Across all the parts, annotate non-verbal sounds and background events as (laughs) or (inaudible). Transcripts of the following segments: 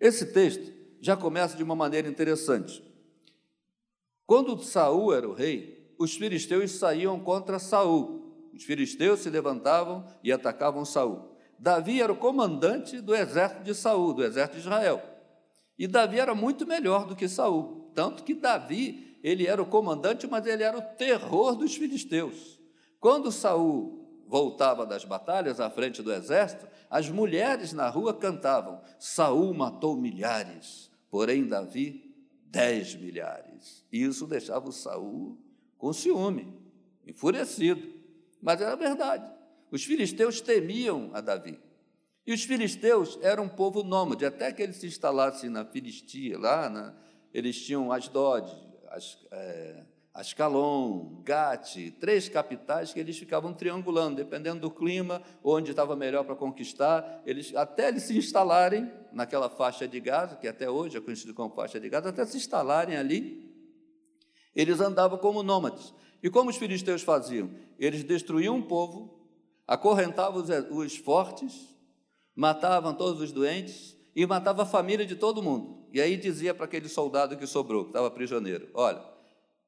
Esse texto já começa de uma maneira interessante. Quando Saul era o rei, os filisteus saíam contra Saul. Os filisteus se levantavam e atacavam Saul. Davi era o comandante do exército de Saul, do exército de Israel. E Davi era muito melhor do que Saul, tanto que Davi, ele era o comandante, mas ele era o terror dos filisteus. Quando Saul voltava das batalhas à frente do exército, as mulheres na rua cantavam: Saul matou milhares, porém Davi dez milhares. Isso deixava o Saul com ciúme, enfurecido. Mas era verdade. Os filisteus temiam a Davi. E os filisteus eram um povo nômade, até que eles se instalassem na Filistia, lá, na, eles tinham Asdod, As, é, Ascalon, Gate, três capitais que eles ficavam triangulando, dependendo do clima, onde estava melhor para conquistar, eles, até eles se instalarem naquela faixa de Gaza, que até hoje é conhecido como faixa de Gaza, até se instalarem ali, eles andavam como nômades. E como os filisteus faziam? Eles destruíam um povo, acorrentavam os, os fortes, matavam todos os doentes e matava a família de todo mundo. E aí dizia para aquele soldado que sobrou, que estava prisioneiro: Olha,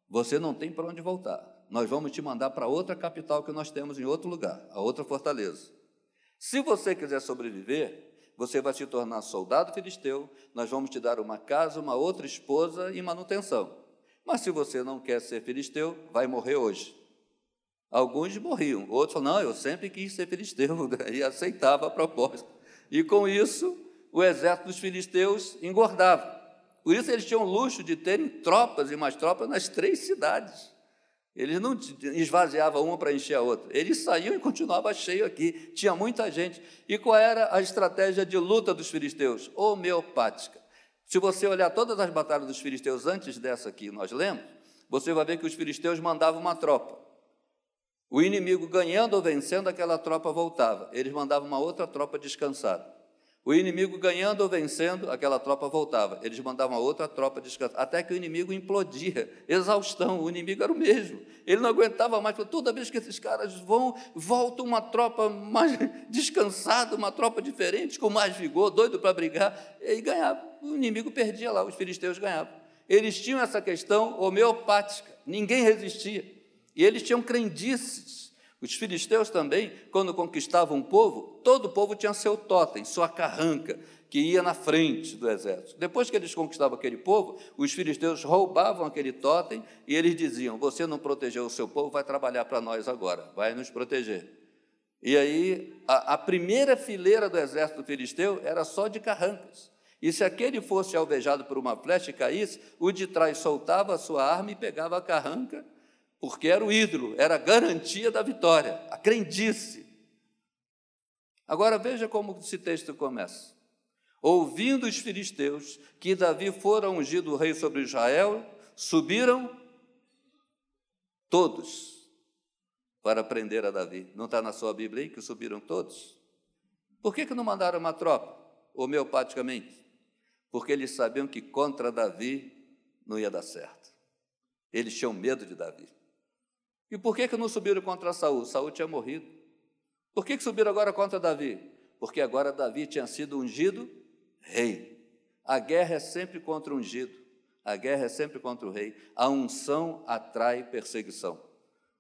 você não tem para onde voltar. Nós vamos te mandar para outra capital que nós temos em outro lugar, a outra fortaleza. Se você quiser sobreviver, você vai se tornar soldado filisteu, nós vamos te dar uma casa, uma outra esposa e manutenção. Mas se você não quer ser filisteu, vai morrer hoje. Alguns morriam, outros falaram, não, eu sempre quis ser filisteu, (laughs) e aceitava a proposta. E com isso, o exército dos filisteus engordava. Por isso eles tinham o luxo de terem tropas e mais tropas nas três cidades. Eles não esvaziavam uma para encher a outra. Eles saíam e continuava cheio aqui. Tinha muita gente. E qual era a estratégia de luta dos filisteus? Homeopática. Se você olhar todas as batalhas dos filisteus antes dessa que nós lemos, você vai ver que os filisteus mandavam uma tropa. O inimigo ganhando ou vencendo, aquela tropa voltava. Eles mandavam uma outra tropa descansada. O inimigo ganhando ou vencendo, aquela tropa voltava. Eles mandavam outra tropa descansar. Até que o inimigo implodia. Exaustão. O inimigo era o mesmo. Ele não aguentava mais. Toda vez que esses caras vão, volta uma tropa mais (laughs) descansada, uma tropa diferente, com mais vigor, doido para brigar. E ganhava. O inimigo perdia lá, os filisteus ganhavam. Eles tinham essa questão homeopática. Ninguém resistia. E eles tinham crendices. Os filisteus também, quando conquistavam um povo, todo o povo tinha seu totem, sua carranca, que ia na frente do exército. Depois que eles conquistavam aquele povo, os filisteus roubavam aquele totem e eles diziam: Você não protegeu o seu povo, vai trabalhar para nós agora, vai nos proteger. E aí, a, a primeira fileira do exército filisteu era só de carrancas. E se aquele fosse alvejado por uma flecha e caísse, o de trás soltava a sua arma e pegava a carranca porque era o ídolo, era a garantia da vitória, a crendice. Agora veja como esse texto começa. Ouvindo os filisteus que Davi fora ungido rei sobre Israel, subiram todos para prender a Davi. Não está na sua Bíblia aí que subiram todos? Por que, que não mandaram uma tropa, homeopaticamente? Porque eles sabiam que contra Davi não ia dar certo. Eles tinham medo de Davi. E por que, que não subiram contra Saul? Saul tinha morrido. Por que, que subiram agora contra Davi? Porque agora Davi tinha sido ungido rei. A guerra é sempre contra o ungido. A guerra é sempre contra o rei. A unção atrai perseguição.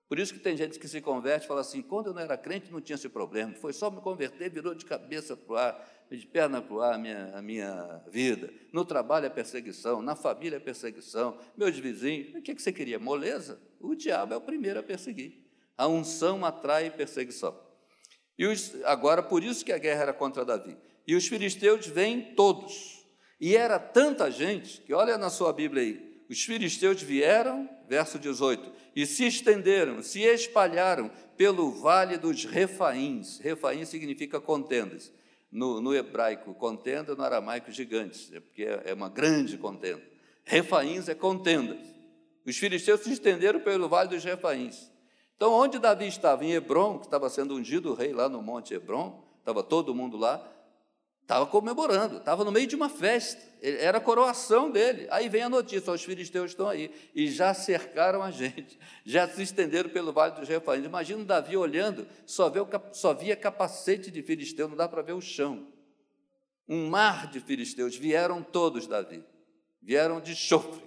Por isso que tem gente que se converte e fala assim: quando eu não era crente não tinha esse problema, foi só me converter, virou de cabeça para o ar, de perna para o ar a minha, a minha vida. No trabalho é perseguição, na família é perseguição, meus vizinhos. O que, que você queria? Moleza? O diabo é o primeiro a perseguir. A unção atrai perseguição. E os, agora, por isso que a guerra era contra Davi. E os filisteus vêm todos. E era tanta gente que, olha na sua Bíblia aí, os filisteus vieram, verso 18, e se estenderam, se espalharam pelo vale dos refaíns. Refaim significa contendas. No, no hebraico, contenda, no aramaico, gigantes, é porque é, é uma grande contenda. Refaíns é contendas. Os filisteus se estenderam pelo vale dos Refaíns. Então, onde Davi estava? Em Hebron, que estava sendo ungido rei lá no Monte Hebron, estava todo mundo lá, estava comemorando, estava no meio de uma festa, era a coroação dele. Aí vem a notícia: os filisteus estão aí e já cercaram a gente, (laughs) já se estenderam pelo vale dos Refaíns. Imagina Davi olhando, só, vê o, só via capacete de filisteu, não dá para ver o chão. um mar de filisteus, vieram todos, Davi, vieram de chofre,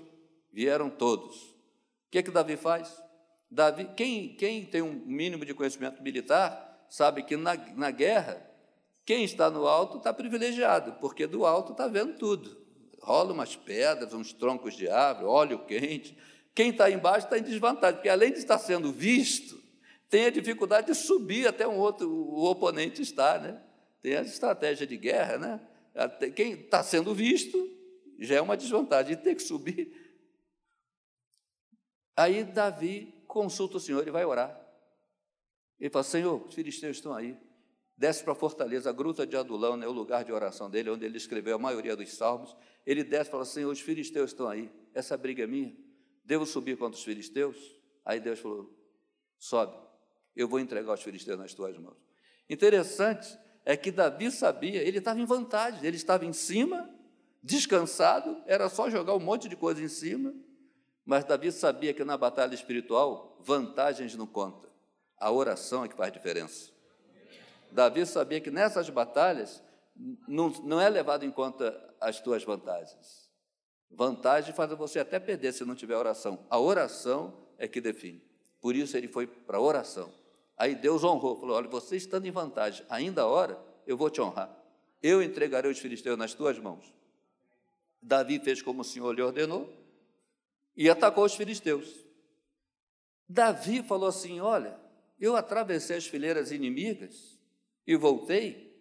vieram todos. O que é que Davi faz? Davi, quem, quem tem um mínimo de conhecimento militar, sabe que na, na guerra, quem está no alto está privilegiado, porque do alto está vendo tudo. Rola umas pedras, uns troncos de árvore, óleo quente. Quem está embaixo está em desvantagem, porque além de estar sendo visto, tem a dificuldade de subir até um outro, o oponente está, né? Tem a estratégia de guerra, né? Quem está sendo visto já é uma desvantagem, de ter que subir. Aí Davi consulta o Senhor e vai orar. Ele fala: Senhor, os filisteus estão aí. Desce para a fortaleza, a gruta de Adulão, né, o lugar de oração dele, onde ele escreveu a maioria dos salmos. Ele desce e fala: Senhor, os filisteus estão aí. Essa briga é minha. Devo subir contra os filisteus? Aí Deus falou: Sobe, eu vou entregar os filisteus nas tuas mãos. Interessante é que Davi sabia, ele estava em vantagem, ele estava em cima, descansado, era só jogar um monte de coisa em cima, mas Davi sabia que na batalha espiritual, vantagens não conta, a oração é que faz diferença. Davi sabia que nessas batalhas não, não é levado em conta as tuas vantagens. Vantagem faz você até perder se não tiver oração. A oração é que define. Por isso ele foi para a oração. Aí Deus honrou, falou: Olha, você estando em vantagem, ainda a hora, eu vou te honrar. Eu entregarei os filisteus nas tuas mãos. Davi fez como o Senhor lhe ordenou e atacou os filisteus. Davi falou assim: Olha, eu atravessei as fileiras inimigas e voltei.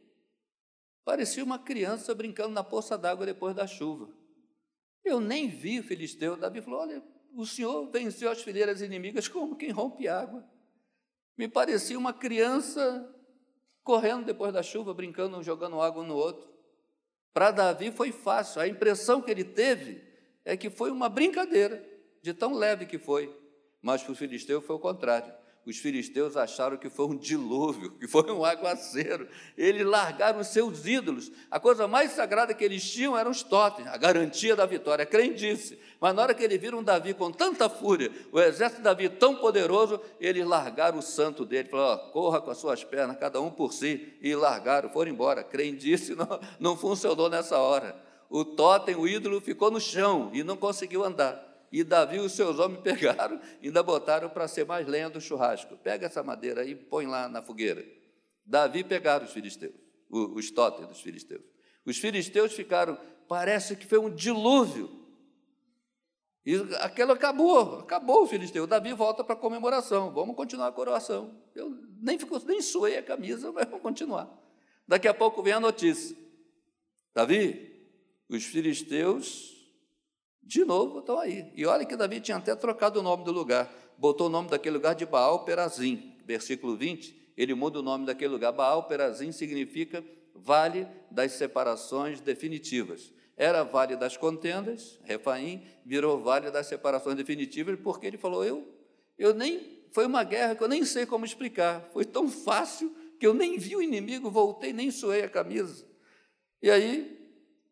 Parecia uma criança brincando na poça d'água depois da chuva. Eu nem vi o filisteu. Davi falou: Olha, o Senhor venceu as fileiras inimigas como quem rompe água. Me parecia uma criança correndo depois da chuva, brincando, jogando água no outro. Para Davi foi fácil, a impressão que ele teve é que foi uma brincadeira, de tão leve que foi. Mas para o filisteu foi o contrário os filisteus acharam que foi um dilúvio, que foi um aguaceiro. Eles largaram os seus ídolos. A coisa mais sagrada que eles tinham eram os totens, a garantia da vitória, crendice. Mas na hora que eles viram Davi com tanta fúria, o exército de Davi tão poderoso, eles largaram o santo dele, falaram, oh, corra com as suas pernas, cada um por si, e largaram, foram embora. Crendice não, não funcionou nessa hora. O totem, o ídolo, ficou no chão e não conseguiu andar. E Davi e os seus homens (laughs) pegaram e ainda botaram para ser mais lenha do churrasco. Pega essa madeira e põe lá na fogueira. Davi pegaram os filisteus, os totens dos filisteus. Os filisteus ficaram, parece que foi um dilúvio. E aquilo acabou, acabou o filisteu. Davi volta para a comemoração. Vamos continuar a coroação. Eu nem, fico, nem suei a camisa, (laughs) mas vamos continuar. Daqui a pouco vem a notícia. Davi, os filisteus de novo estão aí. E olha que Davi tinha até trocado o nome do lugar. Botou o nome daquele lugar de Baal Perazim. Versículo 20, ele muda o nome daquele lugar. Baal Perazim significa vale das separações definitivas. Era vale das contendas, Refaim, virou vale das separações definitivas, porque ele falou: Eu, eu nem. Foi uma guerra que eu nem sei como explicar. Foi tão fácil que eu nem vi o inimigo, voltei, nem suei a camisa. E aí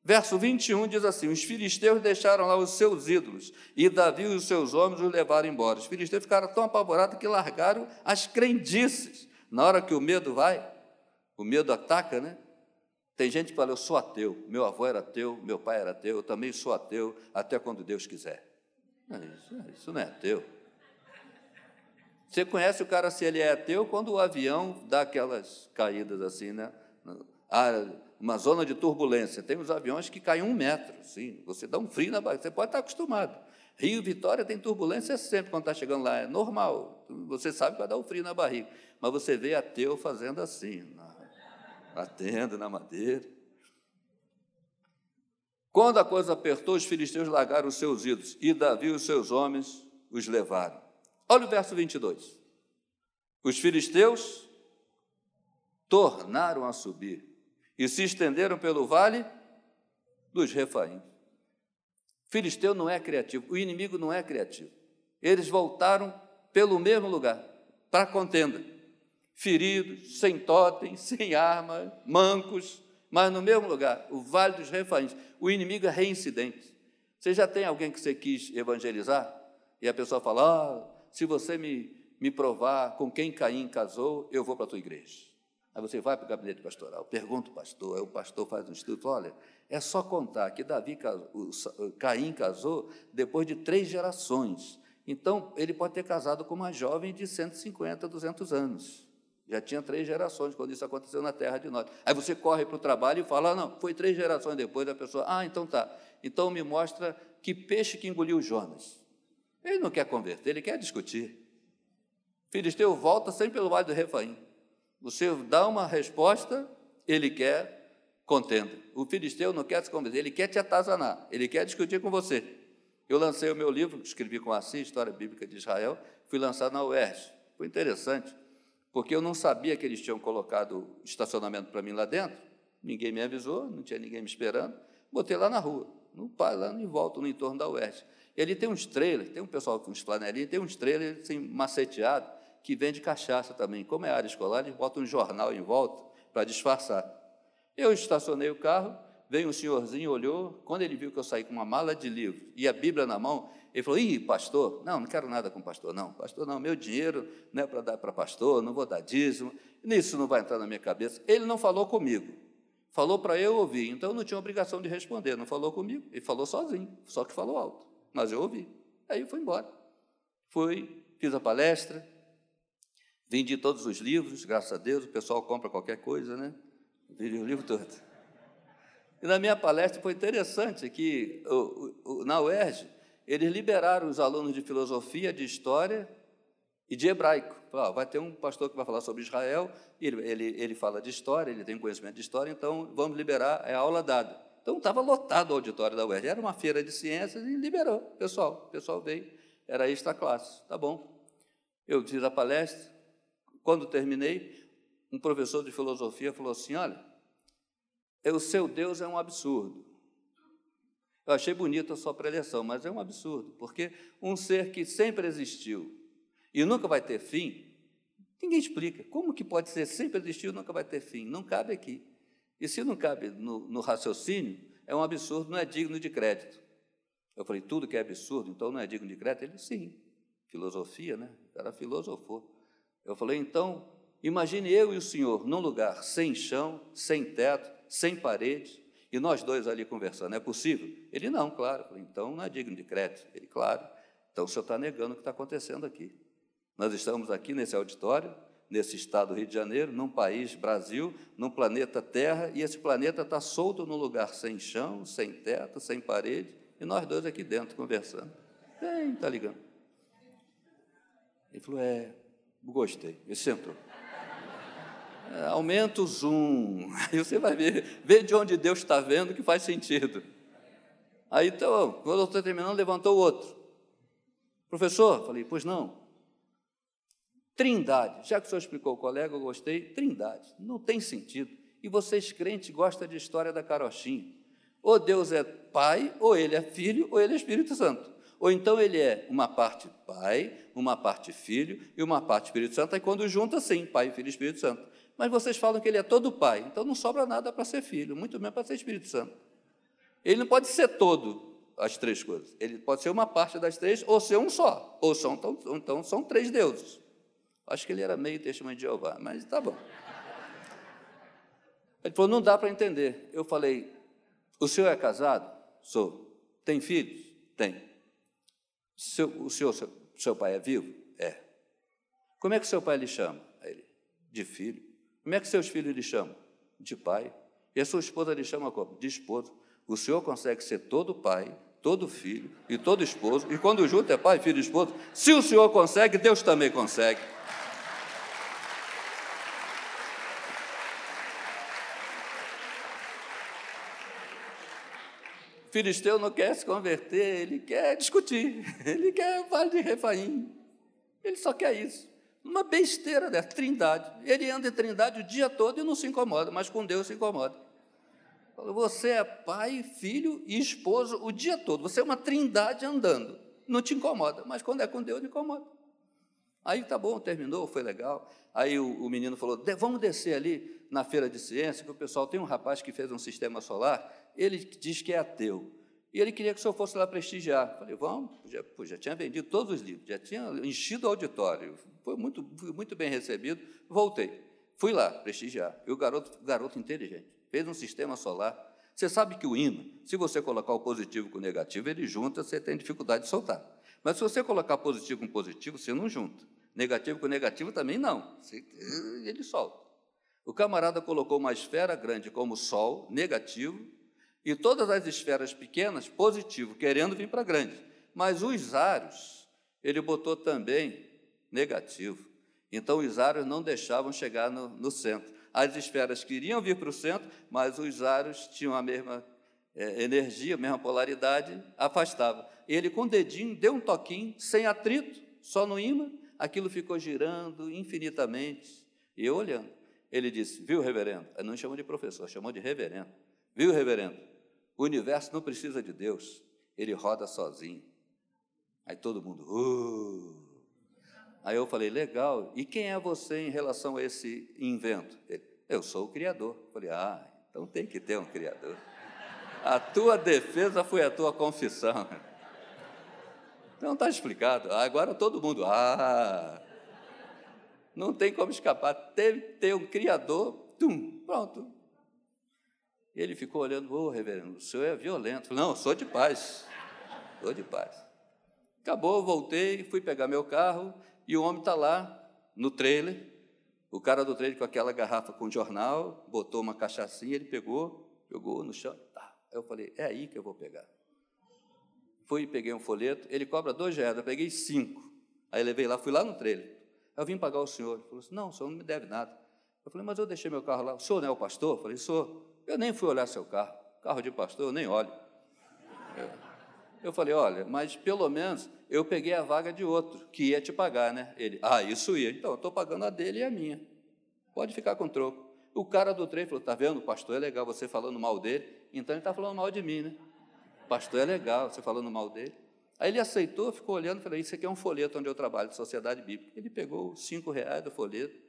Verso 21 diz assim: Os filisteus deixaram lá os seus ídolos, e Davi e os seus homens os levaram embora. Os filisteus ficaram tão apavorados que largaram as crendices. Na hora que o medo vai, o medo ataca, né? Tem gente que fala: Eu sou ateu, meu avô era ateu, meu pai era ateu, eu também sou ateu, até quando Deus quiser. Isso, isso não é ateu. Você conhece o cara se ele é ateu quando o avião dá aquelas caídas assim, né? Ah, uma zona de turbulência. Tem os aviões que caem um metro, sim. Você dá um frio na barriga, você pode estar acostumado. Rio Vitória tem turbulência sempre quando está chegando lá, é normal. Você sabe que vai dar um frio na barriga. Mas você vê ateu fazendo assim, na, batendo na madeira. Quando a coisa apertou, os filisteus largaram os seus ídolos, e Davi e os seus homens os levaram. Olha o verso 22. Os filisteus tornaram a subir e se estenderam pelo vale dos Refaim. Filisteu não é criativo, o inimigo não é criativo. Eles voltaram pelo mesmo lugar, para a contenda. Feridos, sem totem, (laughs) sem arma, mancos, mas no mesmo lugar, o Vale dos Refaíns. O inimigo é reincidente. Você já tem alguém que você quis evangelizar? E a pessoa fala: ah, se você me, me provar com quem Caim casou, eu vou para a tua igreja. Aí você vai para o gabinete pastoral, pergunta o pastor, aí o pastor faz um estudo, olha, é só contar que Davi, Caim casou depois de três gerações. Então, ele pode ter casado com uma jovem de 150, 200 anos. Já tinha três gerações quando isso aconteceu na terra de nós. Aí você corre para o trabalho e fala: ah, não, foi três gerações depois da pessoa. Ah, então tá. Então me mostra que peixe que engoliu Jonas. Ele não quer converter, ele quer discutir. Filisteu volta sempre pelo vale do Refaim. Você dá uma resposta, ele quer contenda. O filisteu não quer se converter, ele quer te atazanar, ele quer discutir com você. Eu lancei o meu livro, escrevi com Assis, História Bíblica de Israel, fui lançado na UERJ. Foi interessante porque eu não sabia que eles tinham colocado estacionamento para mim lá dentro, ninguém me avisou, não tinha ninguém me esperando, botei lá na rua, no lá em volta, no entorno da UERJ. E ali tem uns trailers, tem um pessoal com uns flanelinhos, tem uns trailers assim, maceteados, que vende cachaça também. Como é área escolar, eles botam um jornal em volta para disfarçar. Eu estacionei o carro, veio um senhorzinho, olhou, quando ele viu que eu saí com uma mala de livro e a Bíblia na mão, ele falou: Ih, pastor, não, não quero nada com pastor, não. Pastor, não, meu dinheiro não é para dar para pastor, não vou dar dízimo, nisso não vai entrar na minha cabeça. Ele não falou comigo, falou para eu ouvir, então eu não tinha obrigação de responder, não falou comigo, ele falou sozinho, só que falou alto, mas eu ouvi. Aí eu fui embora. Fui, fiz a palestra, vendi todos os livros, graças a Deus, o pessoal compra qualquer coisa, né? Vendi o livro todo. E na minha palestra foi interessante que na UERJ, eles liberaram os alunos de filosofia, de história e de hebraico. Falaram, vai ter um pastor que vai falar sobre Israel, ele, ele, ele fala de história, ele tem conhecimento de história, então vamos liberar, é aula dada. Então estava lotado o auditório da UERJ, era uma feira de ciências e liberou, pessoal, o pessoal veio, era esta classe, tá bom. Eu fiz a palestra, quando terminei, um professor de filosofia falou assim, olha, o seu Deus é um absurdo. Eu achei bonita a sua preleção, mas é um absurdo, porque um ser que sempre existiu e nunca vai ter fim, ninguém explica. Como que pode ser sempre existiu e nunca vai ter fim? Não cabe aqui. E se não cabe no, no raciocínio, é um absurdo, não é digno de crédito. Eu falei, tudo que é absurdo, então não é digno de crédito? Ele, sim. Filosofia, né? O cara filosofou. Eu falei, então, imagine eu e o senhor num lugar sem chão, sem teto, sem parede, e nós dois ali conversando, é possível? Ele, não, claro. Falei, então não é digno de crédito. Ele, claro. Então o senhor está negando o que está acontecendo aqui. Nós estamos aqui nesse auditório, nesse estado do Rio de Janeiro, num país, Brasil, num planeta Terra, e esse planeta está solto num lugar sem chão, sem teto, sem parede, e nós dois aqui dentro conversando. Bem, está ligando. Ele falou, é, gostei. Ele sentou. É, aumenta o zoom, (laughs) aí você vai ver, ver de onde Deus está vendo que faz sentido. Aí, então, quando eu estou terminando, levantou o outro. Professor, falei, pois não. Trindade, já que o senhor explicou o colega, eu gostei, trindade, não tem sentido. E vocês crentes gostam de história da carochinha. Ou Deus é pai, ou ele é filho, ou ele é Espírito Santo. Ou então ele é uma parte pai, uma parte filho e uma parte Espírito Santo, aí quando junta, sim, pai, filho e Espírito Santo. Mas vocês falam que ele é todo pai, então não sobra nada para ser filho, muito menos para ser Espírito Santo. Ele não pode ser todo as três coisas. Ele pode ser uma parte das três ou ser um só. Ou são, então, então são três deuses. Acho que ele era meio testemunho de Jeová, mas tá bom. Ele falou: não dá para entender. Eu falei: o senhor é casado? Sou. Tem filhos? Tem. Seu, o senhor, seu, seu pai é vivo? É. Como é que seu pai lhe chama? Ele, de filho. Como é que seus filhos lhe chamam? De pai. E a sua esposa lhe chama como? De esposo. O senhor consegue ser todo pai, todo filho e todo esposo, e quando junto é pai, filho e esposo, se o senhor consegue, Deus também consegue. Filisteu não quer se converter, ele quer discutir, (laughs) ele quer vale de refaim, ele só quer isso. Uma besteira dessa, trindade. Ele anda em trindade o dia todo e não se incomoda, mas com Deus se incomoda. Você é pai, filho e esposo o dia todo. Você é uma trindade andando. Não te incomoda, mas quando é com Deus, incomoda. Aí tá bom, terminou, foi legal. Aí o, o menino falou: vamos descer ali na feira de ciência, que o pessoal tem um rapaz que fez um sistema solar, ele diz que é ateu. E ele queria que o senhor fosse lá prestigiar. Falei, vamos, já, pô, já tinha vendido todos os livros, já tinha enchido o auditório, foi muito, muito bem recebido. Voltei. fui lá prestigiar. E o garoto, garoto inteligente, fez um sistema solar. Você sabe que o ímã, se você colocar o positivo com o negativo, ele junta, você tem dificuldade de soltar. Mas se você colocar positivo com positivo, você não junta. Negativo com negativo também não. Ele solta. O camarada colocou uma esfera grande como Sol, negativo, e todas as esferas pequenas, positivo, querendo vir para grande. Mas os aros, ele botou também negativo. Então os aros não deixavam chegar no, no centro. As esferas queriam vir para o centro, mas os aros tinham a mesma é, energia, a mesma polaridade, afastava. Ele, com o dedinho, deu um toquinho, sem atrito, só no imã, aquilo ficou girando infinitamente. E eu olhando. Ele disse: Viu, reverendo? Ele não chamou de professor, chamou de reverendo. Viu, reverendo? O universo não precisa de Deus, ele roda sozinho. Aí todo mundo, uh. Aí eu falei, legal, e quem é você em relação a esse invento? Ele, eu sou o Criador. Eu falei, ah, então tem que ter um Criador. A tua defesa foi a tua confissão. Então está explicado. Agora todo mundo, ah, não tem como escapar. Teve ter um Criador, tum, pronto. Ele ficou olhando, ô oh, reverendo, o senhor é violento. Não, sou de paz, sou de paz. Acabou, voltei, fui pegar meu carro e o homem está lá no trailer. O cara do trailer com aquela garrafa com jornal, botou uma cachaçinha, ele pegou, jogou no chão. Tá. Eu falei, é aí que eu vou pegar. Fui, peguei um folheto, ele cobra dois reais, eu peguei cinco. Aí levei lá, fui lá no trailer. Eu vim pagar o senhor. Ele falou assim: não, o senhor não me deve nada. Eu falei, mas eu deixei meu carro lá. O senhor não é o pastor? Eu falei, sou. Eu nem fui olhar seu carro. Carro de pastor, eu nem olho. Eu, eu falei, olha, mas pelo menos eu peguei a vaga de outro, que ia te pagar, né? Ele, ah, isso ia. Então, eu estou pagando a dele e a minha. Pode ficar com troco. O cara do trem falou, tá vendo, pastor é legal, você falando mal dele, então ele está falando mal de mim, né? Pastor é legal, você falando mal dele. Aí ele aceitou, ficou olhando, falei, isso aqui é um folheto onde eu trabalho, de Sociedade Bíblica. Ele pegou cinco reais do folheto,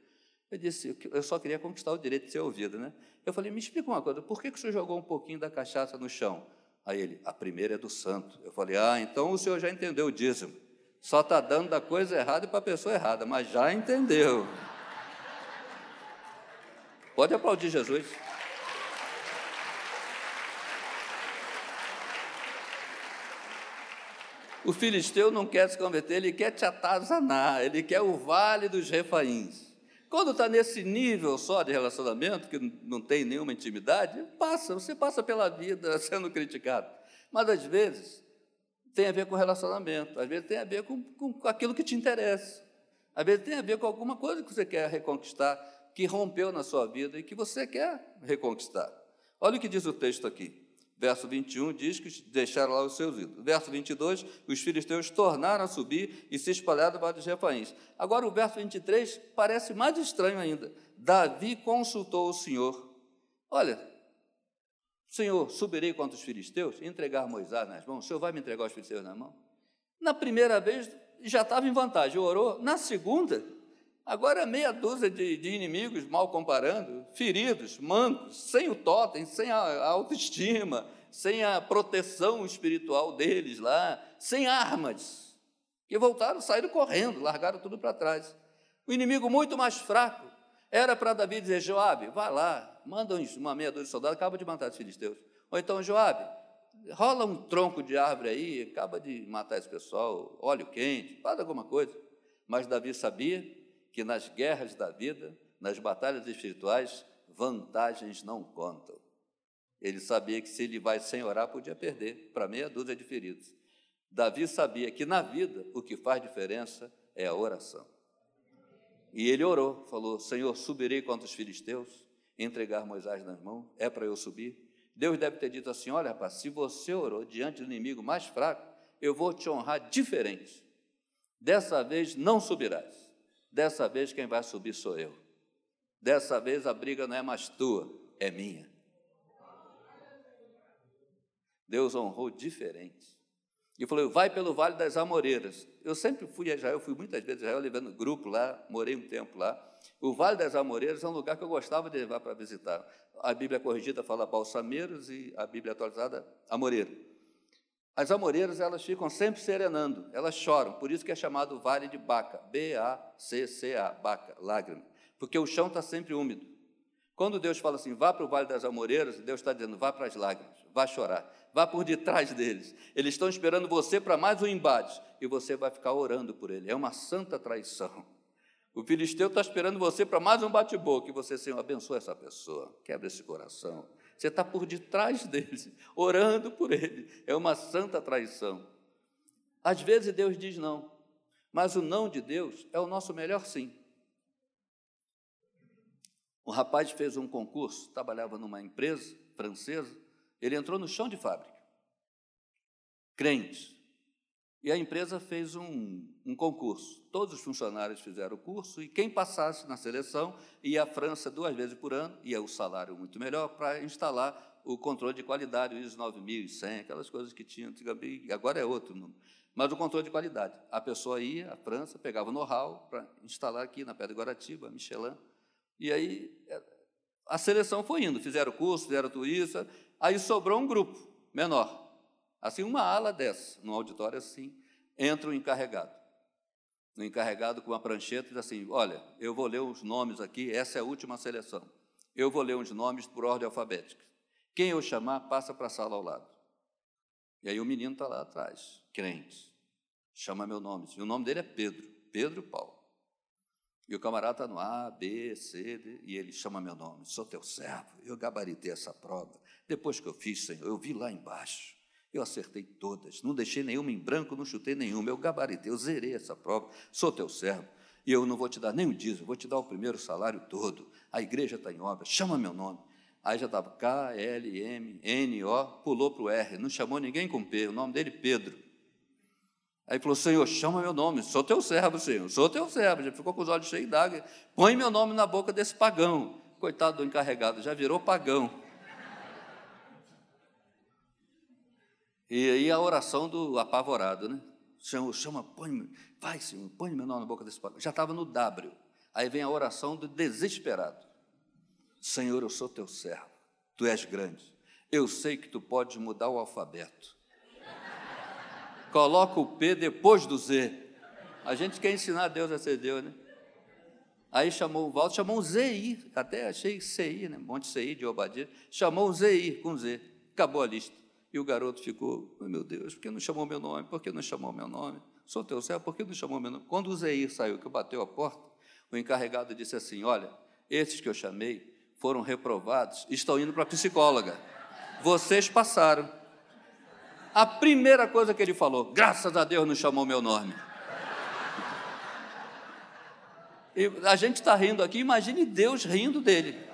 eu disse, eu só queria conquistar o direito de ser ouvido, né? Eu falei, me explica uma coisa, por que, que o senhor jogou um pouquinho da cachaça no chão? Aí ele, a primeira é do santo. Eu falei, ah, então o senhor já entendeu o dízimo. Só está dando da coisa errada para a pessoa errada, mas já entendeu. Pode aplaudir Jesus. O filisteu não quer se converter, ele quer te atazanar, ele quer o vale dos refaíns. Quando está nesse nível só de relacionamento, que não tem nenhuma intimidade, passa, você passa pela vida (laughs) sendo criticado. Mas às vezes tem a ver com relacionamento, às vezes tem a ver com, com aquilo que te interessa, às vezes tem a ver com alguma coisa que você quer reconquistar, que rompeu na sua vida e que você quer reconquistar. Olha o que diz o texto aqui. Verso 21 diz que deixaram lá os seus ídolos. Verso 22, os filisteus tornaram a subir e se espalharam para os refaíns. Agora o verso 23 parece mais estranho ainda. Davi consultou o Senhor. Olha, Senhor, subirei contra os filisteus entregar Moisés nas mãos. O Senhor vai me entregar os filisteus nas mãos? Na primeira vez já estava em vantagem, orou. Na segunda, agora meia dúzia de, de inimigos, mal comparando, feridos, mancos, sem o totem, sem a autoestima, sem a proteção espiritual deles lá, sem armas, que voltaram, saíram correndo, largaram tudo para trás. O inimigo muito mais fraco era para Davi dizer: Joabe, vai lá, manda uma meia dúzia de soldados, acaba de matar os filisteus. Ou então, Joabe, rola um tronco de árvore aí, acaba de matar esse pessoal, óleo quente, faz alguma coisa. Mas Davi sabia que nas guerras da vida, nas batalhas espirituais, vantagens não contam. Ele sabia que se ele vai sem orar, podia perder para meia dúzia de feridos. Davi sabia que na vida o que faz diferença é a oração. E ele orou, falou: Senhor, subirei contra os filisteus, entregar Moisés nas mãos, é para eu subir. Deus deve ter dito assim: Olha, rapaz, se você orou diante do inimigo mais fraco, eu vou te honrar diferente. Dessa vez não subirás. Dessa vez quem vai subir sou eu. Dessa vez a briga não é mais tua, é minha. Deus honrou diferente. E falou: vai pelo Vale das Amoreiras. Eu sempre fui a Israel, fui muitas vezes a Israel, levando grupo lá, morei um tempo lá. O Vale das Amoreiras é um lugar que eu gostava de levar para visitar. A Bíblia corrigida fala balsameiros e a Bíblia atualizada, amoreiro. As amoreiras, elas ficam sempre serenando, elas choram, por isso que é chamado Vale de Baca, B-A-C-C-A, Baca, lágrima. porque o chão está sempre úmido. Quando Deus fala assim, vá para o Vale das Amoreiras, Deus está dizendo, vá para as lágrimas, vá chorar, vá por detrás deles. Eles estão esperando você para mais um embate e você vai ficar orando por ele. É uma santa traição. O filisteu está esperando você para mais um bate-boca e você, Senhor, abençoa essa pessoa, quebra esse coração. Você está por detrás deles, (laughs) orando por ele. É uma santa traição. Às vezes Deus diz não, mas o não de Deus é o nosso melhor sim. Um rapaz fez um concurso, trabalhava numa empresa francesa, ele entrou no chão de fábrica, crente. E a empresa fez um, um, concurso. Todos os funcionários fizeram o curso e quem passasse na seleção ia à França duas vezes por ano, ia o salário muito melhor, para instalar o controle de qualidade, o ISO 9100, aquelas coisas que tinham antigamente, agora é outro número. Mas o controle de qualidade. A pessoa ia à França, pegava o know-how para instalar aqui na Pedra Guaratiba, Michelin, e aí é, a seleção foi indo, fizeram o curso, fizeram tudo isso, aí sobrou um grupo menor. Assim, uma ala dessa, num auditório assim, entra o encarregado. O encarregado com uma prancheta diz assim: Olha, eu vou ler os nomes aqui, essa é a última seleção. Eu vou ler os nomes por ordem alfabética. Quem eu chamar, passa para a sala ao lado. E aí o menino está lá atrás, crente. Chama meu nome. E o nome dele é Pedro, Pedro Paulo. E o camarada está no A, B, C, D, e ele chama meu nome, sou teu servo, eu gabaritei essa prova. Depois que eu fiz, Senhor, eu vi lá embaixo, eu acertei todas, não deixei nenhuma em branco, não chutei nenhuma, eu gabaritei, eu zerei essa prova, sou teu servo, e eu não vou te dar nem um dízimo, vou te dar o primeiro salário todo, a igreja está em obra, chama meu nome. Aí já estava K, L, M, N, O, pulou para o R, não chamou ninguém com P, o nome dele Pedro. Aí falou: Senhor, chama meu nome, sou teu servo, Senhor, sou teu servo. Já ficou com os olhos cheios d'água. Põe meu nome na boca desse pagão. Coitado do encarregado, já virou pagão. E aí a oração do apavorado, né? Senhor, chama, põe, vai, Senhor, põe meu na boca desse pagão. Já estava no W. Aí vem a oração do desesperado. Senhor, eu sou teu servo, tu és grande. Eu sei que tu podes mudar o alfabeto coloca o P depois do Z. A gente quer ensinar Deus a ser Deus, né? Aí chamou o Valdo, chamou um ZI, até achei CI, né? Monte CI de Obadia, chamou um ZI com Z, acabou a lista. E o garoto ficou, oh, meu Deus, por que não chamou meu nome? Por que não chamou meu nome? Sou teu servo, por que não chamou meu nome? Quando o ZI saiu, que bateu a porta, o encarregado disse assim: Olha, esses que eu chamei foram reprovados, estão indo para a psicóloga. Vocês passaram. A primeira coisa que ele falou, graças a Deus não chamou meu nome. E a gente está rindo aqui, imagine Deus rindo dele.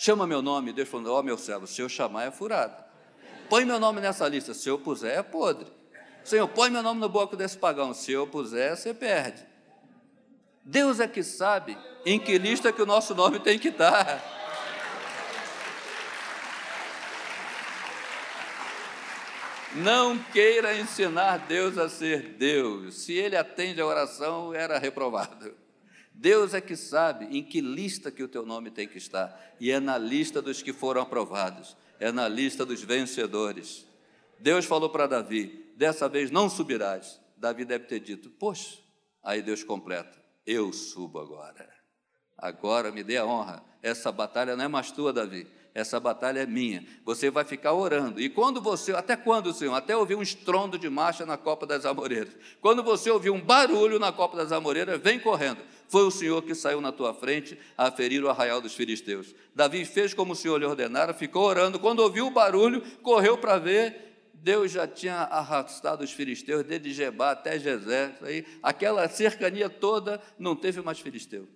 Chama meu nome, Deus falou, ó oh, meu servo, se eu chamar é furado. Põe meu nome nessa lista, se eu puser é podre. Senhor, põe meu nome no bloco desse pagão, se eu puser, você perde. Deus é que sabe em que lista que o nosso nome tem que estar. Não queira ensinar Deus a ser Deus. Se ele atende a oração, era reprovado. Deus é que sabe em que lista que o teu nome tem que estar, e é na lista dos que foram aprovados, é na lista dos vencedores. Deus falou para Davi: dessa vez não subirás. Davi deve ter dito: poxa, aí Deus completa: eu subo agora. Agora me dê a honra. Essa batalha não é mais tua, Davi, essa batalha é minha. Você vai ficar orando. E quando você, até quando, Senhor? Até ouvir um estrondo de marcha na Copa das Amoreiras. Quando você ouvir um barulho na Copa das Amoreiras, vem correndo. Foi o Senhor que saiu na tua frente a ferir o arraial dos filisteus. Davi fez como o Senhor lhe ordenara, ficou orando. Quando ouviu o barulho, correu para ver. Deus já tinha arrastado os filisteus, desde Jebá até Jezé, aí, aquela cercania toda, não teve mais filisteu.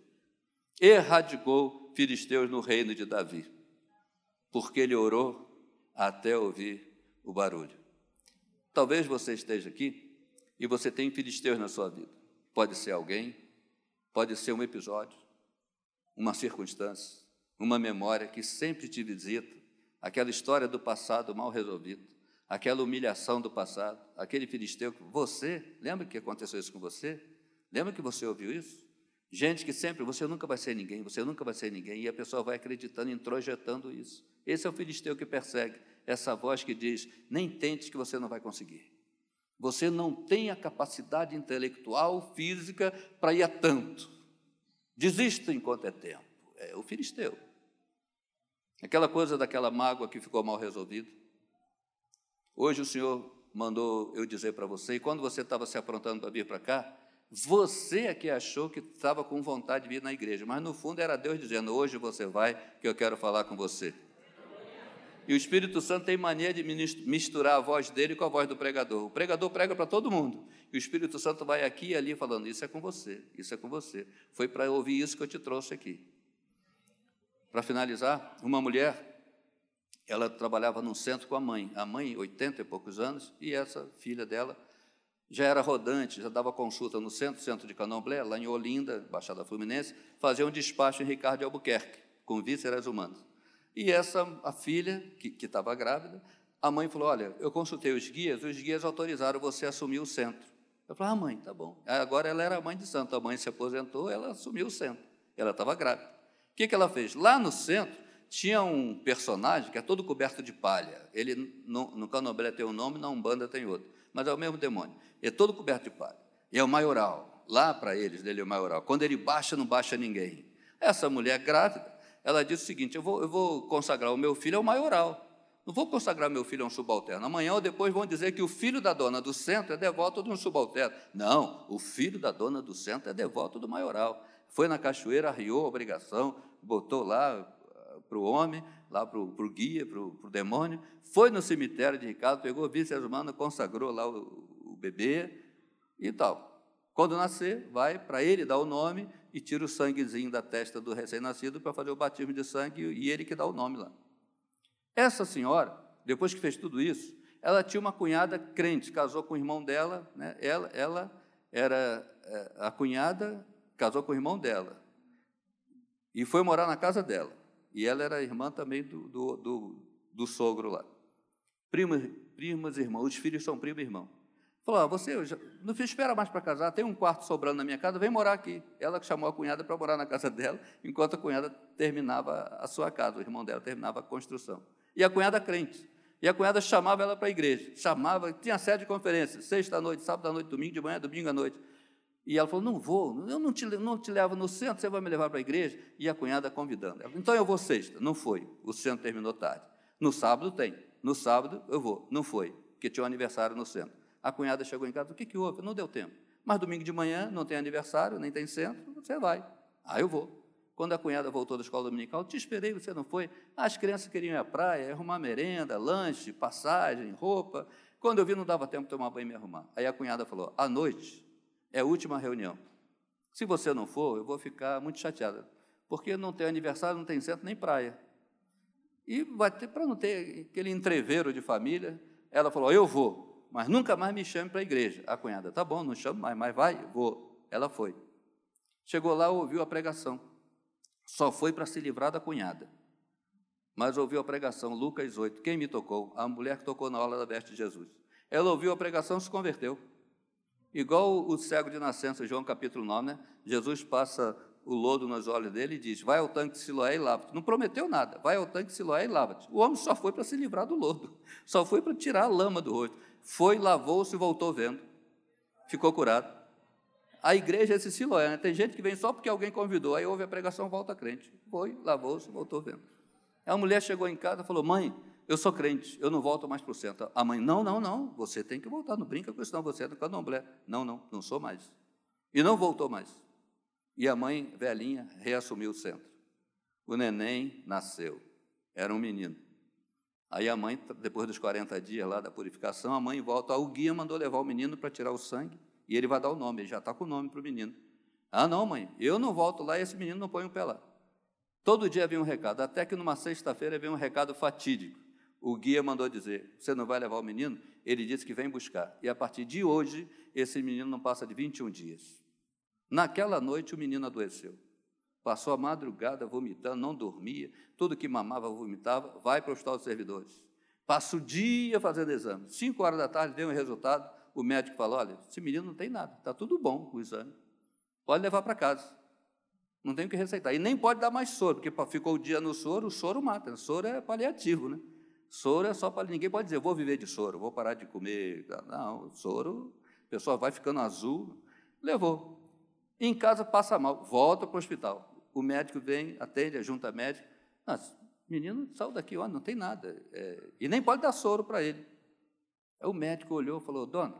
Erradicou filisteus no reino de Davi porque ele orou até ouvir o barulho. Talvez você esteja aqui e você tem filisteus na sua vida. Pode ser alguém, pode ser um episódio, uma circunstância, uma memória que sempre te visita, aquela história do passado mal resolvida, aquela humilhação do passado, aquele filisteu que você, lembra que aconteceu isso com você? Lembra que você ouviu isso? Gente que sempre, você nunca vai ser ninguém, você nunca vai ser ninguém, e a pessoa vai acreditando, introjetando isso. Esse é o filisteu que persegue, essa voz que diz: nem tente que você não vai conseguir. Você não tem a capacidade intelectual, física para ir a tanto. Desista enquanto é tempo. É o filisteu. Aquela coisa daquela mágoa que ficou mal resolvida. Hoje o Senhor mandou eu dizer para você, e quando você estava se aprontando para vir para cá, você é que achou que estava com vontade de vir na igreja, mas no fundo era Deus dizendo: Hoje você vai, que eu quero falar com você. E o Espírito Santo tem mania de misturar a voz dele com a voz do pregador. O pregador prega para todo mundo. E o Espírito Santo vai aqui e ali falando: Isso é com você, isso é com você. Foi para ouvir isso que eu te trouxe aqui. Para finalizar, uma mulher, ela trabalhava num centro com a mãe. A mãe, 80 e poucos anos, e essa filha dela já era rodante, já dava consulta no centro, centro de Candomblé, lá em Olinda, Baixada Fluminense, fazia um despacho em Ricardo Albuquerque, com vísceras humanas. E essa, a filha, que estava grávida, a mãe falou: Olha, eu consultei os guias, os guias autorizaram você a assumir o centro. Eu falei: Ah, mãe, tá bom. Agora ela era mãe de santo, a mãe se aposentou, ela assumiu o centro. Ela estava grávida. O que, que ela fez? Lá no centro, tinha um personagem que é todo coberto de palha. Ele, no, no tem um nome, na Umbanda tem outro mas é o mesmo demônio. é todo coberto de palha. E é o maioral. Lá para eles, dele é o maioral. Quando ele baixa, não baixa ninguém. Essa mulher grávida, ela disse o seguinte: eu vou, eu vou consagrar o meu filho ao maioral. Não vou consagrar meu filho a um subalterno. Amanhã ou depois vão dizer que o filho da dona do centro é devoto de um subalterno. Não, o filho da dona do centro é devoto do maioral. Foi na cachoeira, arriou a obrigação, botou lá ah, para o homem, lá para o guia, para o demônio, foi no cemitério de Ricardo, pegou vísceras humanas, consagrou lá o, o bebê e tal. Quando nascer, vai para ele dar o nome e tira o sanguezinho da testa do recém-nascido para fazer o batismo de sangue e ele que dá o nome lá. Essa senhora, depois que fez tudo isso, ela tinha uma cunhada crente, casou com o irmão dela, né? ela, ela era é, a cunhada, casou com o irmão dela e foi morar na casa dela. E ela era irmã também do, do, do, do sogro lá. Primas, primas, irmãos, os filhos são primo e irmão. Falou, você já, não espera mais para casar, tem um quarto sobrando na minha casa, vem morar aqui. Ela chamou a cunhada para morar na casa (laughs) dela, enquanto a cunhada terminava a sua casa, o irmão dela terminava a construção. E a cunhada crente. E a cunhada chamava ela para a igreja, chamava, tinha sede de conferência, sexta à noite, sábado à noite, domingo de manhã, domingo à noite. E ela falou: Não vou, eu não te, não te levo no centro, você vai me levar para a igreja. E a cunhada convidando ela. Então eu vou sexta. Não foi, o centro terminou tarde. No sábado tem, no sábado eu vou. Não foi, porque tinha um aniversário no centro. A cunhada chegou em casa: O que, que houve? Não deu tempo. Mas domingo de manhã não tem aniversário, nem tem centro, você vai. Ah, eu vou. Quando a cunhada voltou da escola dominical, te esperei, você não foi. As crianças queriam ir à praia, arrumar merenda, lanche, passagem, roupa. Quando eu vi, não dava tempo de tomar banho e me arrumar. Aí a cunhada falou: à noite, é a última reunião. Se você não for, eu vou ficar muito chateada, porque não tem aniversário, não tem centro nem praia. E vai ter, para não ter aquele entreveiro de família, ela falou: Eu vou, mas nunca mais me chame para a igreja. A cunhada, tá bom, não chamo mais, mas vai, vou. Ela foi. Chegou lá, ouviu a pregação. Só foi para se livrar da cunhada. Mas ouviu a pregação, Lucas 8. Quem me tocou? A mulher que tocou na aula da veste de Jesus. Ela ouviu a pregação e se converteu. Igual o cego de nascença, João capítulo 9, né? Jesus passa o lodo nos olhos dele e diz: Vai ao tanque de Siloé e lava-te. Não prometeu nada, vai ao tanque de Siloé e lava-te. O homem só foi para se livrar do lodo, (laughs) só foi para tirar a lama do rosto. Foi, lavou-se e voltou vendo. Ficou curado. A igreja é esse Siloé, né? Tem gente que vem só porque alguém convidou, aí ouve a pregação, volta crente. Foi, lavou-se e voltou vendo. A mulher chegou em casa e falou: Mãe, eu sou crente, eu não volto mais para o centro. A mãe, não, não, não, você tem que voltar, não brinca com isso, não, você é do candomblé. Não, não, não sou mais. E não voltou mais. E a mãe, velhinha, reassumiu o centro. O neném nasceu, era um menino. Aí a mãe, depois dos 40 dias lá da purificação, a mãe volta, o guia mandou levar o menino para tirar o sangue, e ele vai dar o nome, ele já está com o nome para o menino. Ah, não, mãe, eu não volto lá e esse menino não põe o pé lá. Todo dia vem um recado, até que numa sexta-feira vem um recado fatídico. O guia mandou dizer: Você não vai levar o menino? Ele disse que vem buscar. E a partir de hoje, esse menino não passa de 21 dias. Naquela noite, o menino adoeceu. Passou a madrugada vomitando, não dormia, tudo que mamava vomitava, vai para o hospital de servidores. Passa o dia fazendo exame. Cinco horas da tarde deu um resultado, o médico falou: olha, esse menino não tem nada, está tudo bom o exame. Pode levar para casa. Não tem o que receitar. E nem pode dar mais soro, porque ficou o dia no soro, o soro mata. O soro é paliativo, né? Soro é só para ninguém pode dizer, vou viver de soro, vou parar de comer. Não, soro, o pessoal vai ficando azul. Levou. Em casa passa mal, volta para o hospital. O médico vem, atende, a médica. Nossa, menino saiu daqui, ó, não tem nada. É, e nem pode dar soro para ele. Aí o médico olhou e falou: Dona,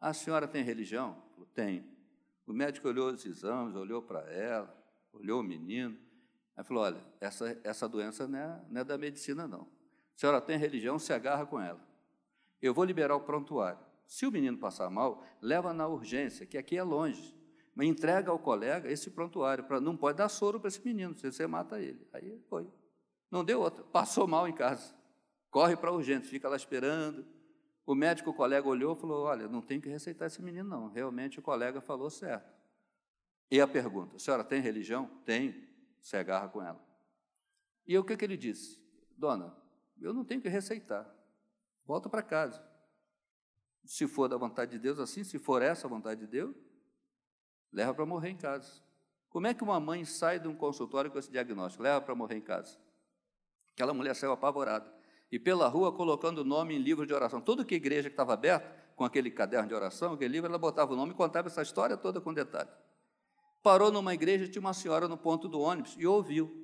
a senhora tem religião? Falou, tem. O médico olhou os exames, olhou para ela, olhou o menino. Aí falou: Olha, essa, essa doença não é, não é da medicina, não. A senhora tem religião, se agarra com ela. Eu vou liberar o prontuário. Se o menino passar mal, leva na urgência, que aqui é longe. Mas entrega ao colega esse prontuário, para não pode dar soro para esse menino, se você mata ele. Aí foi. Não deu outra. Passou mal em casa. Corre para a urgência, fica lá esperando. O médico, o colega olhou e falou: Olha, não tem que receitar esse menino, não. Realmente o colega falou certo. E a pergunta: A senhora tem religião? Tem. Se agarra com ela. E o que, que ele disse? Dona, eu não tenho que receitar. Volta para casa. Se for da vontade de Deus assim, se for essa a vontade de Deus, leva para morrer em casa. Como é que uma mãe sai de um consultório com esse diagnóstico? Leva para morrer em casa. Aquela mulher saiu apavorada. E pela rua colocando o nome em livro de oração. Tudo que igreja que estava aberta, com aquele caderno de oração, aquele livro, ela botava o nome e contava essa história toda com detalhe. Parou numa igreja, tinha uma senhora no ponto do ônibus e ouviu.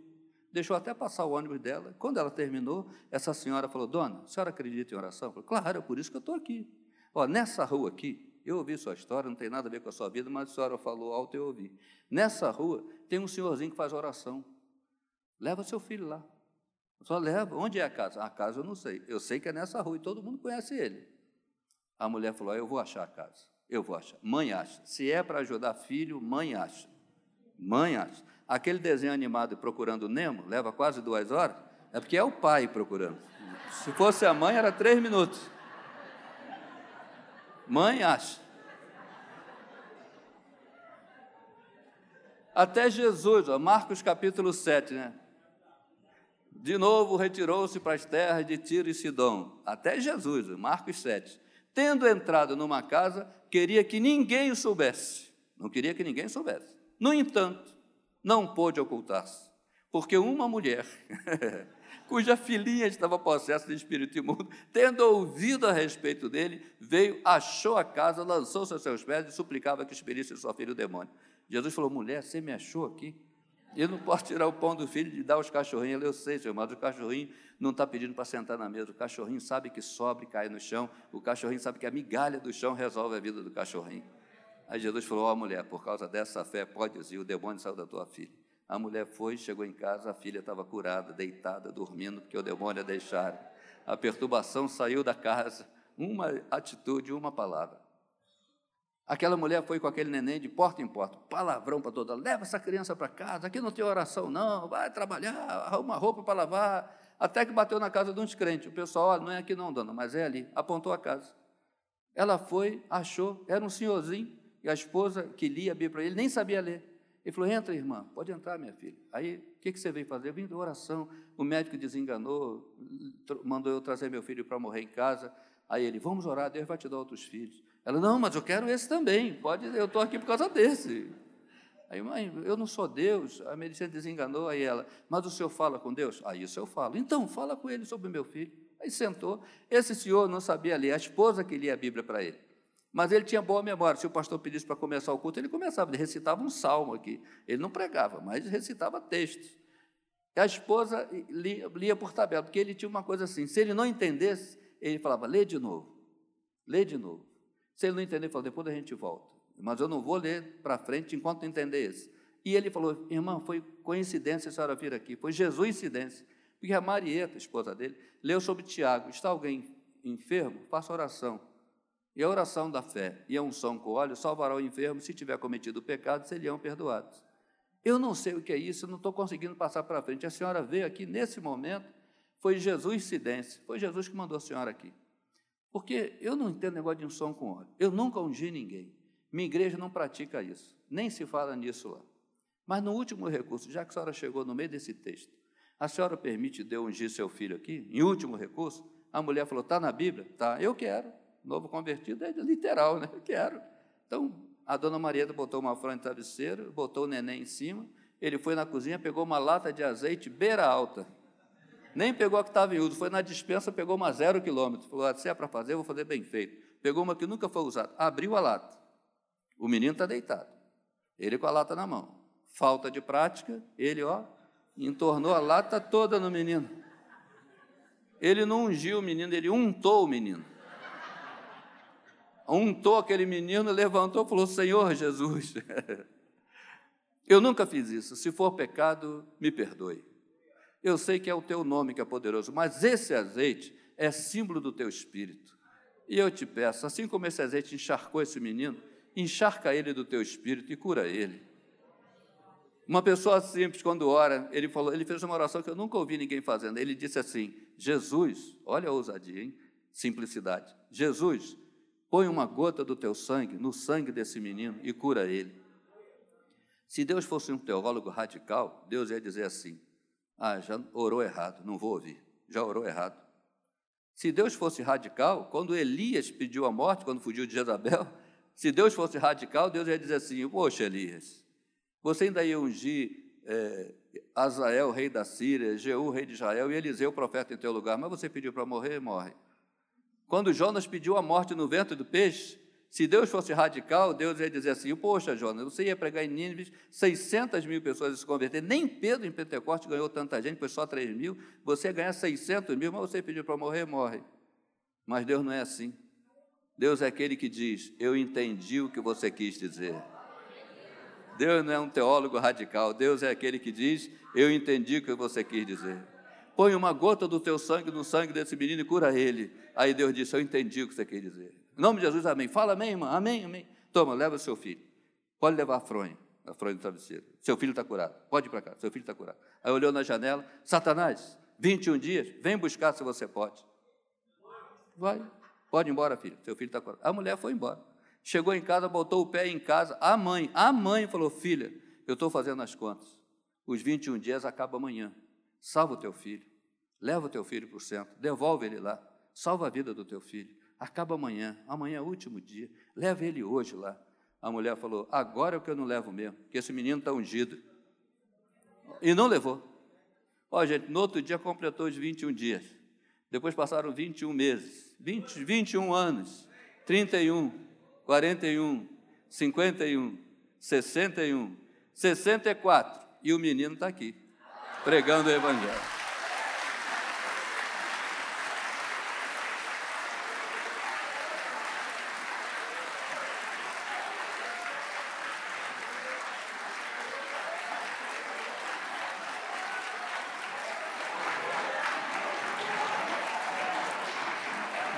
Deixou até passar o ônibus dela. Quando ela terminou, essa senhora falou: Dona, a senhora acredita em oração? Eu falei, claro, é por isso que eu estou aqui. Ó, nessa rua aqui, eu ouvi sua história, não tem nada a ver com a sua vida, mas a senhora falou alto e eu ouvi. Nessa rua tem um senhorzinho que faz oração. Leva seu filho lá. Só leva. Onde é a casa? A casa eu não sei. Eu sei que é nessa rua e todo mundo conhece ele. A mulher falou: Eu vou achar a casa. Eu vou achar. Mãe acha. Se é para ajudar filho, mãe acha. Mãe acha. Aquele desenho animado procurando Nemo leva quase duas horas. É porque é o pai procurando. Se fosse a mãe, era três minutos. Mãe acha. Até Jesus, ó, Marcos capítulo 7, né? De novo retirou-se para as terras de Tiro e Sidom, até Jesus, Marcos 7. Tendo entrado numa casa, queria que ninguém o soubesse. Não queria que ninguém soubesse. No entanto, não pôde ocultar-se, porque uma mulher, (laughs) cuja filhinha estava possessa de espírito imundo, tendo ouvido a respeito dele, veio, achou a casa, lançou-se aos seus pés e suplicava que expelisse sua filha o demônio. Jesus falou: mulher, você me achou aqui? Eu não posso tirar o pão do filho e dar aos cachorrinhos. Eu sei, senhor, mas o cachorrinho não está pedindo para sentar na mesa. O cachorrinho sabe que sobe cai no chão. O cachorrinho sabe que a migalha do chão resolve a vida do cachorrinho. Aí Jesus falou: Ó oh, mulher, por causa dessa fé, pode ir, o demônio saiu da tua filha. A mulher foi, chegou em casa, a filha estava curada, deitada, dormindo, porque o demônio a deixaram. A perturbação saiu da casa. Uma atitude, uma palavra. Aquela mulher foi com aquele neném de porta em porta, palavrão para toda, leva essa criança para casa, aqui não tem oração não, vai trabalhar, arruma roupa para lavar, até que bateu na casa de um descrente. O pessoal, olha, não é aqui não, dona, mas é ali, apontou a casa. Ela foi, achou, era um senhorzinho, e a esposa que lia a Bíblia ele, nem sabia ler. Ele falou, entra irmã, pode entrar minha filha. Aí, o que, que você veio fazer? Eu vim de oração, o médico desenganou, mandou eu trazer meu filho para morrer em casa, aí ele, vamos orar, Deus vai te dar outros filhos. Ela, não, mas eu quero esse também, pode, eu estou aqui por causa desse. Aí, mãe, eu não sou Deus, a medicina desenganou, aí ela, mas o senhor fala com Deus? Aí isso eu falo, então fala com ele sobre o meu filho. Aí sentou, esse senhor não sabia ler, a esposa que lia a Bíblia para ele. Mas ele tinha boa memória, se o pastor pedisse para começar o culto, ele começava, ele recitava um salmo aqui. Ele não pregava, mas recitava textos. E a esposa lia, lia por tabela, porque ele tinha uma coisa assim, se ele não entendesse, ele falava, lê de novo, lê de novo. Se ele não entender, ele falou, depois a gente volta. Mas eu não vou ler para frente enquanto entender esse. E ele falou, irmã, foi coincidência a senhora vir aqui, foi Jesus incidência. Porque a Marieta, esposa dele, leu sobre Tiago, está alguém enfermo? Faça oração. E a oração da fé e a unção com óleo salvará o enfermo se tiver cometido pecado, seriam perdoados. Eu não sei o que é isso, não estou conseguindo passar para frente. A senhora veio aqui nesse momento, foi Jesus incidência, foi Jesus que mandou a senhora aqui. Porque eu não entendo negócio de unção com óleo. Eu nunca ungi ninguém. Minha igreja não pratica isso. Nem se fala nisso lá. Mas no último recurso, já que a senhora chegou no meio desse texto, a senhora permite Deus ungir seu filho aqui? Em último recurso, a mulher falou: está na Bíblia? Tá, eu quero. Novo convertido é literal, né? Quero. Então, a dona Marieta botou uma franja de travesseiro, botou o neném em cima, ele foi na cozinha, pegou uma lata de azeite beira alta, nem pegou a que estava em uso, foi na dispensa, pegou uma zero quilômetro. Falou: ah, se é para fazer, eu vou fazer bem feito. Pegou uma que nunca foi usada, abriu a lata. O menino está deitado. Ele com a lata na mão. Falta de prática, ele, ó, entornou a lata toda no menino. Ele não ungiu o menino, ele untou o menino. Untou aquele menino, levantou e falou: Senhor Jesus, (laughs) eu nunca fiz isso. Se for pecado, me perdoe. Eu sei que é o teu nome que é poderoso, mas esse azeite é símbolo do teu espírito. E eu te peço, assim como esse azeite encharcou esse menino, encharca ele do teu espírito e cura ele. Uma pessoa simples, quando ora, ele falou, ele fez uma oração que eu nunca ouvi ninguém fazendo. Ele disse assim: Jesus, olha a ousadia, hein? Simplicidade. Jesus, põe uma gota do teu sangue no sangue desse menino e cura ele. Se Deus fosse um teólogo radical, Deus ia dizer assim: Ah, já orou errado, não vou ouvir. Já orou errado. Se Deus fosse radical, quando Elias pediu a morte, quando fugiu de Jezabel, (laughs) se Deus fosse radical, Deus ia dizer assim: Poxa, Elias, você ainda ia ungir é, Azael, rei da Síria, Jeú, rei de Israel, e Eliseu, profeta, em teu lugar, mas você pediu para morrer, morre. Quando Jonas pediu a morte no ventre do peixe, se Deus fosse radical, Deus ia dizer assim: Poxa, Jonas, você ia pregar em Nínive, 600 mil pessoas se converter. Nem Pedro em Pentecoste ganhou tanta gente, foi só 3 mil. Você ia ganhar 600 mil, mas você pediu para morrer, morre. Mas Deus não é assim. Deus é aquele que diz: Eu entendi o que você quis dizer. Deus não é um teólogo radical, Deus é aquele que diz: Eu entendi o que você quis dizer. Põe uma gota do teu sangue no sangue desse menino e cura ele. Aí Deus disse: Eu entendi o que você quis dizer. Em nome de Jesus, amém. Fala amém, irmã. Amém, amém. Toma, leva seu filho. Pode levar a fronha, a fronha do travesseiro. Seu filho está curado. Pode ir para cá, seu filho está curado. Aí olhou na janela: Satanás, 21 dias, vem buscar se você pode. Vai, pode ir embora, filho. Seu filho está curado. A mulher foi embora. Chegou em casa, botou o pé em casa. A mãe, a mãe falou: Filha, eu estou fazendo as contas. Os 21 dias acabam amanhã. Salva o teu filho. Leva o teu filho para o centro. Devolve ele lá. Salva a vida do teu filho. Acaba amanhã. Amanhã é o último dia. Leva ele hoje lá. A mulher falou: Agora é o que eu não levo mesmo, porque esse menino está ungido. E não levou. Ó, gente, no outro dia completou os 21 dias. Depois passaram 21 meses, 20, 21 anos, 31, 41, 51, 61, 64. E o menino está aqui, pregando o Evangelho.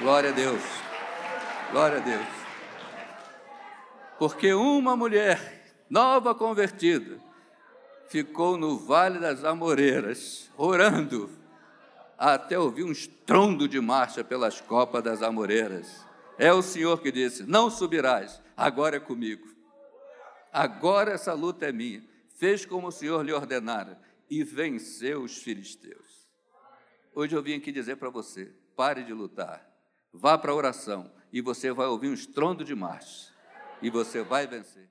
Glória a Deus. Glória a Deus. Porque uma mulher nova convertida ficou no Vale das Amoreiras, orando, até ouvir um estrondo de marcha pelas copas das Amoreiras. É o Senhor que disse: Não subirás, agora é comigo. Agora essa luta é minha. Fez como o Senhor lhe ordenara e venceu os filisteus. Hoje eu vim aqui dizer para você: pare de lutar, vá para a oração e você vai ouvir um estrondo de marcha e você vai vencer.